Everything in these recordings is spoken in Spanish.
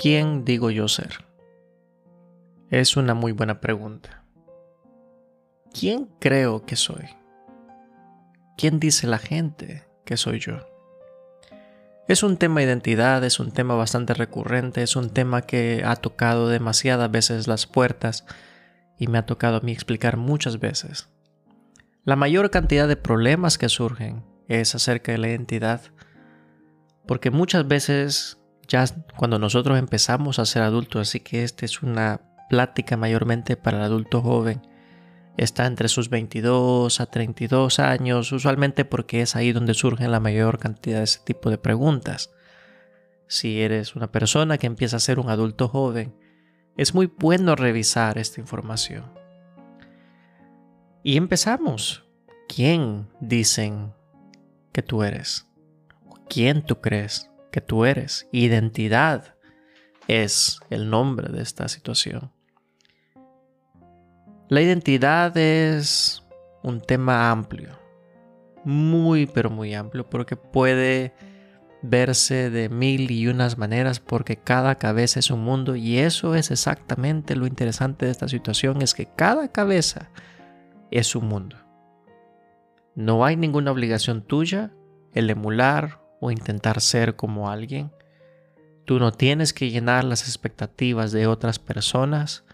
¿Quién digo yo ser? Es una muy buena pregunta. ¿Quién creo que soy? ¿Quién dice la gente que soy yo? Es un tema de identidad, es un tema bastante recurrente, es un tema que ha tocado demasiadas veces las puertas y me ha tocado a mí explicar muchas veces. La mayor cantidad de problemas que surgen es acerca de la identidad, porque muchas veces ya cuando nosotros empezamos a ser adultos, así que esta es una plática mayormente para el adulto joven, está entre sus 22 a 32 años, usualmente porque es ahí donde surgen la mayor cantidad de ese tipo de preguntas. Si eres una persona que empieza a ser un adulto joven, es muy bueno revisar esta información. Y empezamos. ¿Quién dicen que tú eres? ¿Quién tú crees? Que tú eres. Identidad es el nombre de esta situación. La identidad es un tema amplio, muy pero muy amplio, porque puede verse de mil y unas maneras porque cada cabeza es un mundo y eso es exactamente lo interesante de esta situación, es que cada cabeza es un mundo. No hay ninguna obligación tuya el emular o intentar ser como alguien. Tú no tienes que llenar las expectativas de otras personas.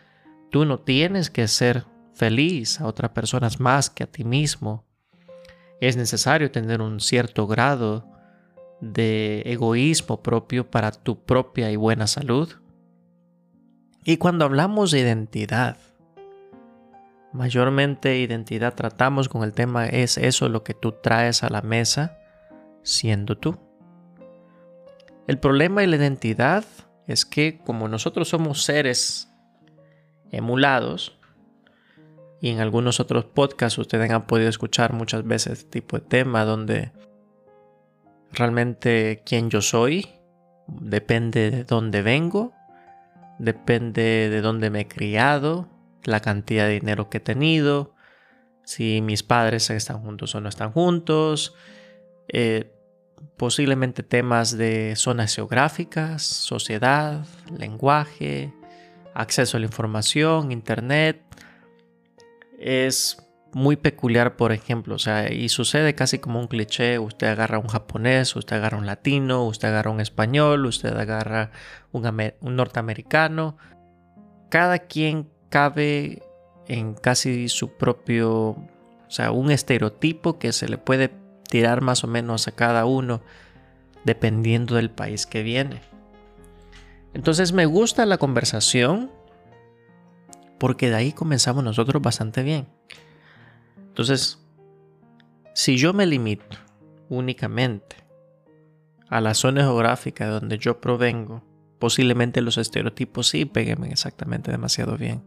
Tú no tienes que ser feliz a otras personas más que a ti mismo. Es necesario tener un cierto grado de egoísmo propio para tu propia y buena salud. Y cuando hablamos de identidad, mayormente identidad tratamos con el tema es eso lo que tú traes a la mesa siendo tú. El problema de la identidad es que como nosotros somos seres emulados, y en algunos otros podcasts ustedes han podido escuchar muchas veces este tipo de tema donde realmente quién yo soy depende de dónde vengo, depende de dónde me he criado, la cantidad de dinero que he tenido, si mis padres están juntos o no están juntos, eh, posiblemente temas de zonas geográficas, sociedad, lenguaje, acceso a la información, internet. Es muy peculiar, por ejemplo, o sea, y sucede casi como un cliché, usted agarra un japonés, usted agarra un latino, usted agarra un español, usted agarra un, norteamericano. Cada quien cabe en casi su propio, o sea, un estereotipo que se le puede tirar más o menos a cada uno dependiendo del país que viene. Entonces me gusta la conversación porque de ahí comenzamos nosotros bastante bien. Entonces, si yo me limito únicamente a la zona geográfica donde yo provengo, posiblemente los estereotipos sí peguen exactamente demasiado bien.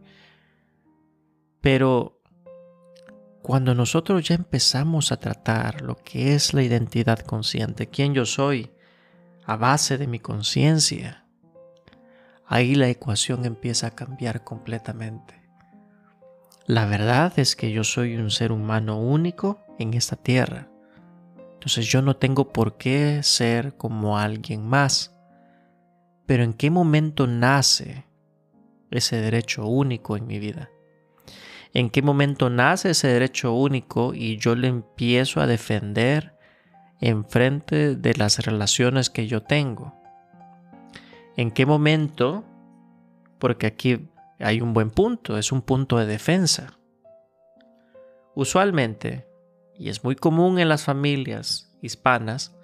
Pero cuando nosotros ya empezamos a tratar lo que es la identidad consciente, quién yo soy, a base de mi conciencia, ahí la ecuación empieza a cambiar completamente. La verdad es que yo soy un ser humano único en esta tierra. Entonces yo no tengo por qué ser como alguien más. Pero ¿en qué momento nace ese derecho único en mi vida? En qué momento nace ese derecho único y yo le empiezo a defender en frente de las relaciones que yo tengo. ¿En qué momento? Porque aquí hay un buen punto, es un punto de defensa. Usualmente, y es muy común en las familias hispanas,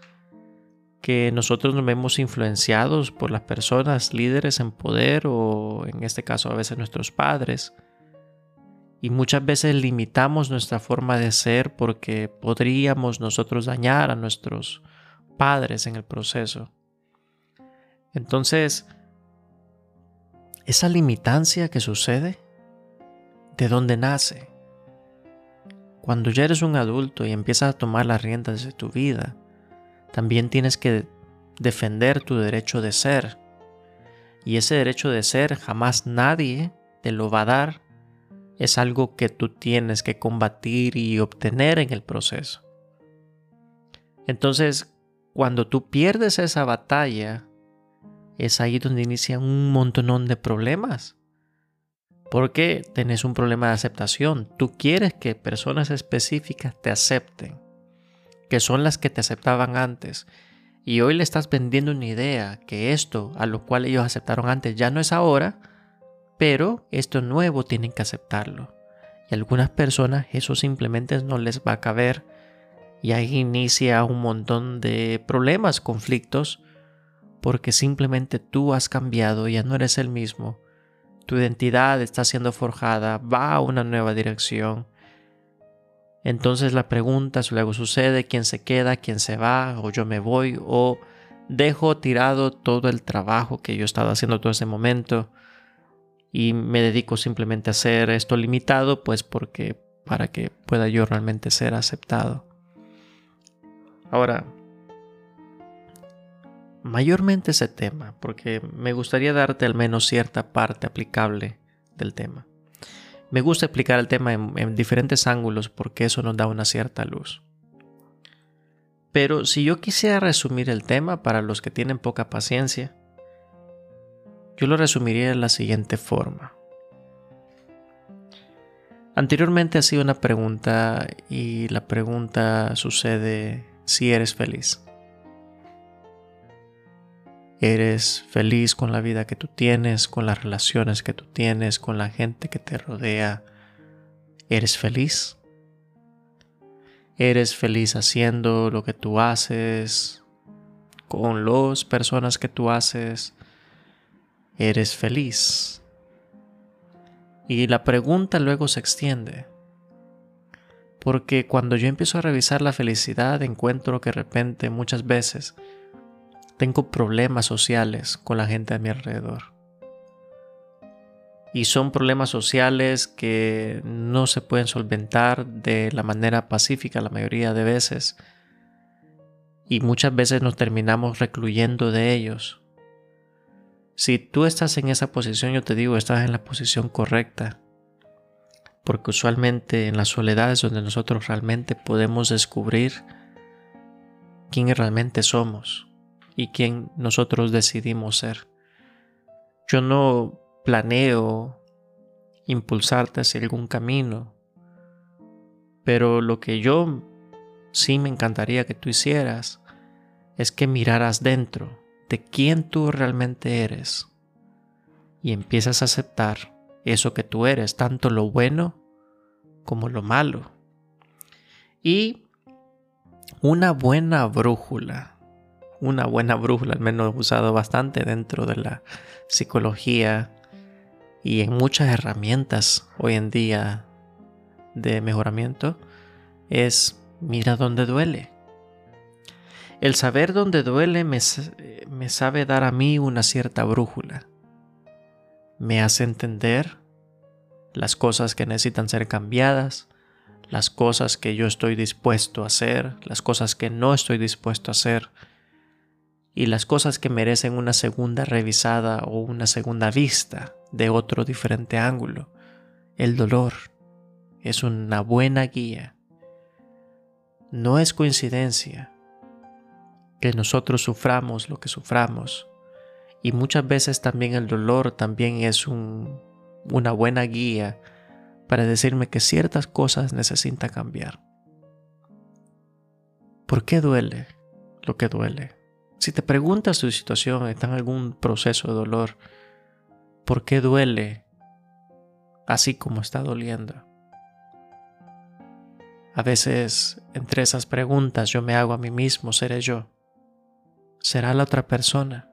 que nosotros nos vemos influenciados por las personas líderes en poder o en este caso a veces nuestros padres, y muchas veces limitamos nuestra forma de ser porque podríamos nosotros dañar a nuestros padres en el proceso. Entonces, esa limitancia que sucede, ¿de dónde nace? Cuando ya eres un adulto y empiezas a tomar las riendas de tu vida, también tienes que defender tu derecho de ser. Y ese derecho de ser jamás nadie te lo va a dar es algo que tú tienes que combatir y obtener en el proceso. Entonces, cuando tú pierdes esa batalla, es ahí donde inician un montonón de problemas. Porque tenés un problema de aceptación. Tú quieres que personas específicas te acepten, que son las que te aceptaban antes. Y hoy le estás vendiendo una idea que esto a lo cual ellos aceptaron antes ya no es ahora, pero esto nuevo tienen que aceptarlo. Y algunas personas eso simplemente no les va a caber. Y ahí inicia un montón de problemas, conflictos, porque simplemente tú has cambiado, ya no eres el mismo tu identidad está siendo forjada, va a una nueva dirección. Entonces la pregunta luego sucede, ¿quién se queda, quién se va, o yo me voy, o dejo tirado todo el trabajo que yo he estado haciendo todo ese momento y me dedico simplemente a hacer esto limitado, pues porque para que pueda yo realmente ser aceptado. Ahora, mayormente ese tema, porque me gustaría darte al menos cierta parte aplicable del tema. Me gusta explicar el tema en, diferentes ángulos porque eso nos da una cierta luz. Pero si yo quisiera resumir el tema para los que tienen poca paciencia, yo lo resumiría de la siguiente forma. Anteriormente hacía una pregunta y la pregunta sucede si eres feliz. Eres feliz con la vida que tú tienes, con las relaciones que tú tienes, con la gente que te rodea. ¿Eres feliz? ¿Eres feliz haciendo lo que tú haces? ¿Con las personas que tú haces? ¿Eres feliz? Y la pregunta luego se extiende. Porque cuando yo empiezo a revisar la felicidad encuentro que de repente muchas veces tengo problemas sociales con la gente a mi alrededor. Y son problemas sociales que no se pueden solventar de la manera pacífica la mayoría de veces. Y muchas veces nos terminamos recluyendo de ellos. Si tú estás en esa posición, yo te digo, estás en la posición correcta. Porque usualmente en la soledad es donde nosotros realmente podemos descubrir quién realmente somos y quién nosotros decidimos ser. Yo no planeo impulsarte hacia algún camino, pero lo que yo sí me encantaría que tú hicieras es que miraras dentro de quién tú realmente eres y empiezas a aceptar eso que tú eres, tanto lo bueno como lo malo. Y una buena brújula una buena brújula, al menos usado bastante dentro de la psicología y en muchas herramientas hoy en día de mejoramiento, es mira dónde duele. El saber dónde duele me, me sabe dar a mí una cierta brújula. Me hace entender las cosas que necesitan ser cambiadas, las cosas que yo estoy dispuesto a hacer, las cosas que no estoy dispuesto a hacer, y las cosas que merecen una segunda revisada o una segunda vista de otro diferente ángulo. El dolor es una buena guía. No es coincidencia que nosotros suframos lo que suframos y muchas veces también el dolor también es una buena guía para decirme que ciertas cosas necesitan cambiar. ¿Por qué duele lo que duele? Si te preguntas tu situación, está en algún proceso de dolor, ¿por qué duele así como está doliendo? A veces entre esas preguntas yo me hago a mí mismo, ¿seré yo? ¿Será la otra persona?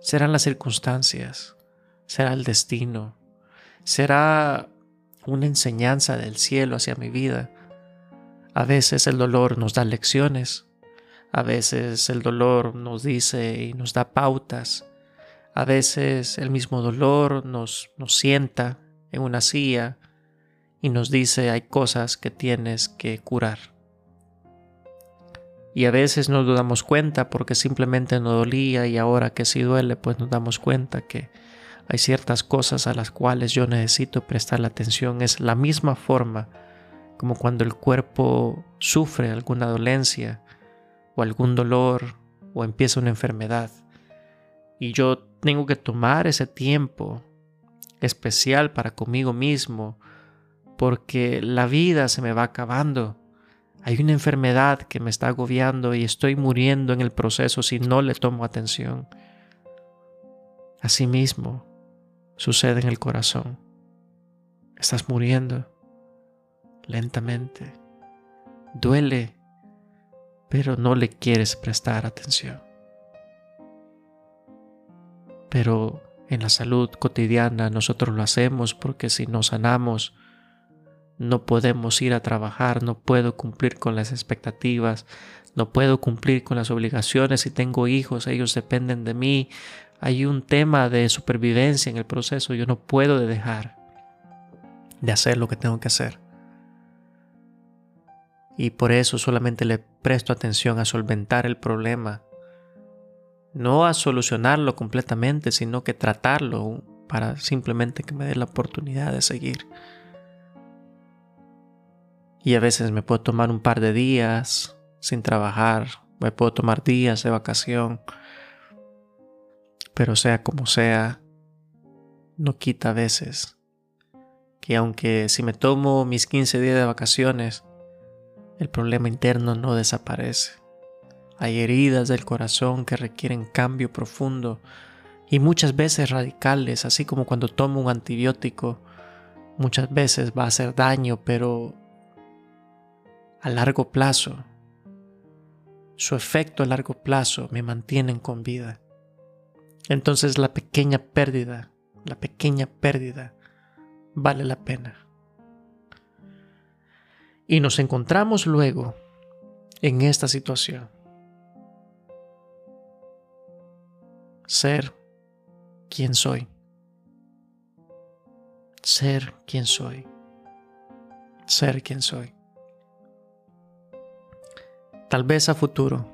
¿Serán las circunstancias? ¿Será el destino? ¿Será una enseñanza del cielo hacia mi vida? A veces el dolor nos da lecciones, a veces el dolor nos dice y nos da pautas. A veces el mismo dolor nos, nos sienta en una silla y nos dice hay cosas que tienes que curar. Y a veces no nos damos cuenta porque simplemente no dolía y ahora que sí duele pues nos damos cuenta que hay ciertas cosas a las cuales yo necesito prestar la atención. Es la misma forma como cuando el cuerpo sufre alguna dolencia o algún dolor o empieza una enfermedad. Y yo tengo que tomar ese tiempo especial para conmigo mismo, porque la vida se me va acabando. Hay una enfermedad que me está agobiando y estoy muriendo en el proceso si no le tomo atención. Asimismo, sucede en el corazón. Estás muriendo lentamente. Duele, pero no le quieres prestar atención. Pero en la salud cotidiana nosotros lo hacemos porque si no sanamos, no podemos ir a trabajar, no puedo cumplir con las expectativas, no puedo cumplir con las obligaciones. Si tengo hijos, ellos dependen de mí. Hay un tema de supervivencia en el proceso. Yo no puedo dejar de hacer lo que tengo que hacer. Y por eso solamente le presto atención a solventar el problema no a solucionarlo completamente, sino que tratarlo para simplemente que me dé la oportunidad de seguir. Y a veces me puedo tomar un par de días sin trabajar, me puedo tomar días de vacación, pero sea como sea, no quita a veces que aunque si me tomo mis 15 días de vacaciones, el problema interno no desaparece. Hay heridas del corazón que requieren cambio profundo y muchas veces radicales, así como cuando tomo un antibiótico, muchas veces va a hacer daño, pero a largo plazo, su efecto a largo plazo me mantienen con vida. Entonces la pequeña pérdida, la pequeña pérdida vale la pena. Y nos encontramos luego en esta situación. ser quien soy. Ser quien soy. Ser quien soy. Tal vez a futuro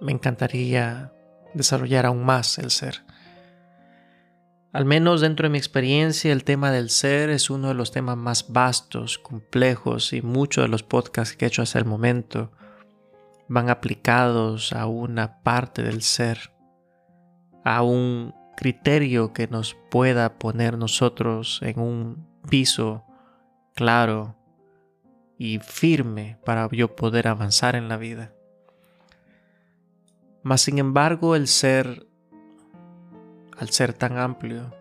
me encantaría desarrollar aún más el ser. Al menos dentro de mi experiencia, el tema del ser es uno de los temas más vastos, complejos y muchos de los podcasts que he hecho hasta el momento van aplicados a una parte del ser, a un criterio que nos pueda poner nosotros en un piso claro y firme para yo poder avanzar en la vida. Mas sin embargo el ser, al ser tan amplio,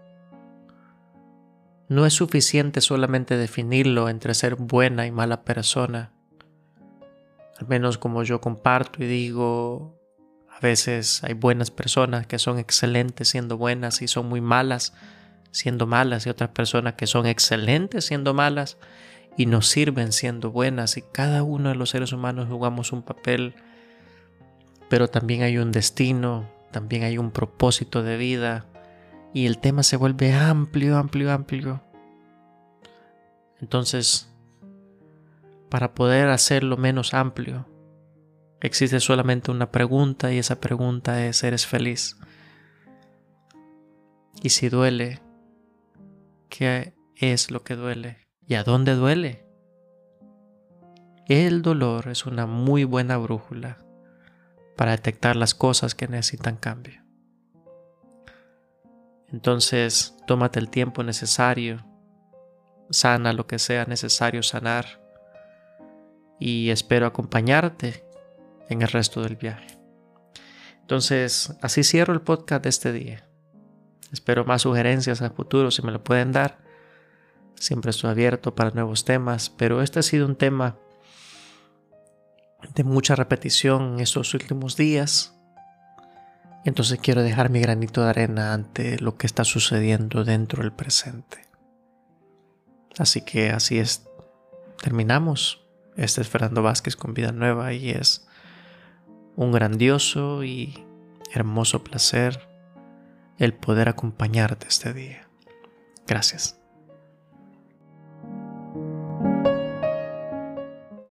no es suficiente solamente definirlo entre ser buena y mala persona, al menos como yo comparto y digo, a veces hay buenas personas que son excelentes siendo buenas y son muy malas siendo malas y otras personas que son excelentes siendo malas y nos sirven siendo buenas y cada uno de los seres humanos jugamos un papel, pero también hay un destino, también hay un propósito de vida y el tema se vuelve amplio, amplio, amplio. Entonces, para poder hacerlo menos amplio. Existe solamente una pregunta y esa pregunta es, ¿eres feliz? Y si duele, ¿qué es lo que duele? ¿Y a dónde duele? El dolor es una muy buena brújula para detectar las cosas que necesitan cambio. Entonces, tómate el tiempo necesario, sana lo que sea necesario sanar y espero acompañarte en el resto del viaje. Entonces, así cierro el podcast de este día. Espero más sugerencias a futuro si me lo pueden dar. Siempre estoy abierto para nuevos temas, pero este ha sido un tema de mucha repetición en estos últimos días. Entonces quiero dejar mi granito de arena ante lo que está sucediendo dentro del presente. Así que así es. Terminamos. Este es Fernando Vázquez con Vida Nueva y es un grandioso y hermoso placer el poder acompañarte este día. Gracias.